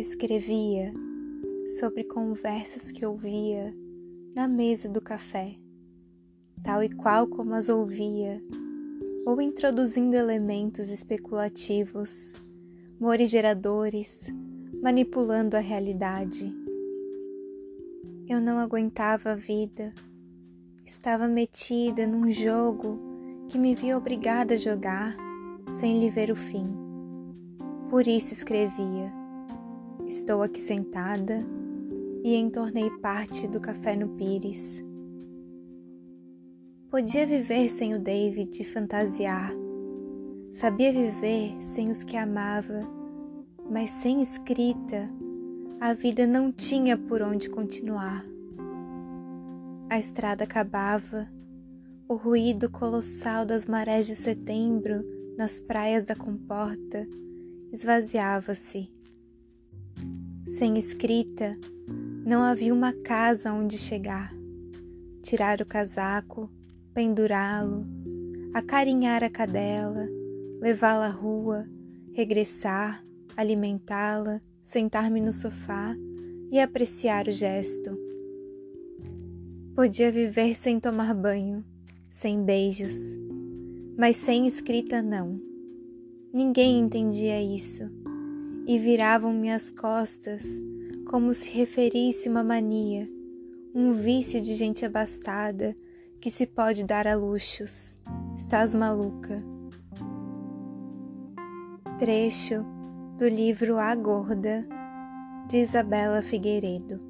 Escrevia sobre conversas que ouvia na mesa do café, tal e qual como as ouvia, ou introduzindo elementos especulativos, morigeradores, manipulando a realidade. Eu não aguentava a vida, estava metida num jogo que me via obrigada a jogar sem lhe ver o fim. Por isso escrevia Estou aqui sentada e entornei parte do café no pires. Podia viver sem o David e fantasiar. Sabia viver sem os que amava, mas sem escrita, a vida não tinha por onde continuar. A estrada acabava, o ruído colossal das marés de setembro nas praias da comporta esvaziava-se sem escrita, não havia uma casa onde chegar. Tirar o casaco, pendurá-lo, acarinhar a cadela, levá-la à rua, regressar, alimentá-la, sentar-me no sofá e apreciar o gesto. Podia viver sem tomar banho, sem beijos, mas sem escrita não. Ninguém entendia isso e viravam-me as costas como se referisse uma mania, um vício de gente abastada que se pode dar a luxos. Estás maluca. Trecho do livro A Gorda, de Isabela Figueiredo.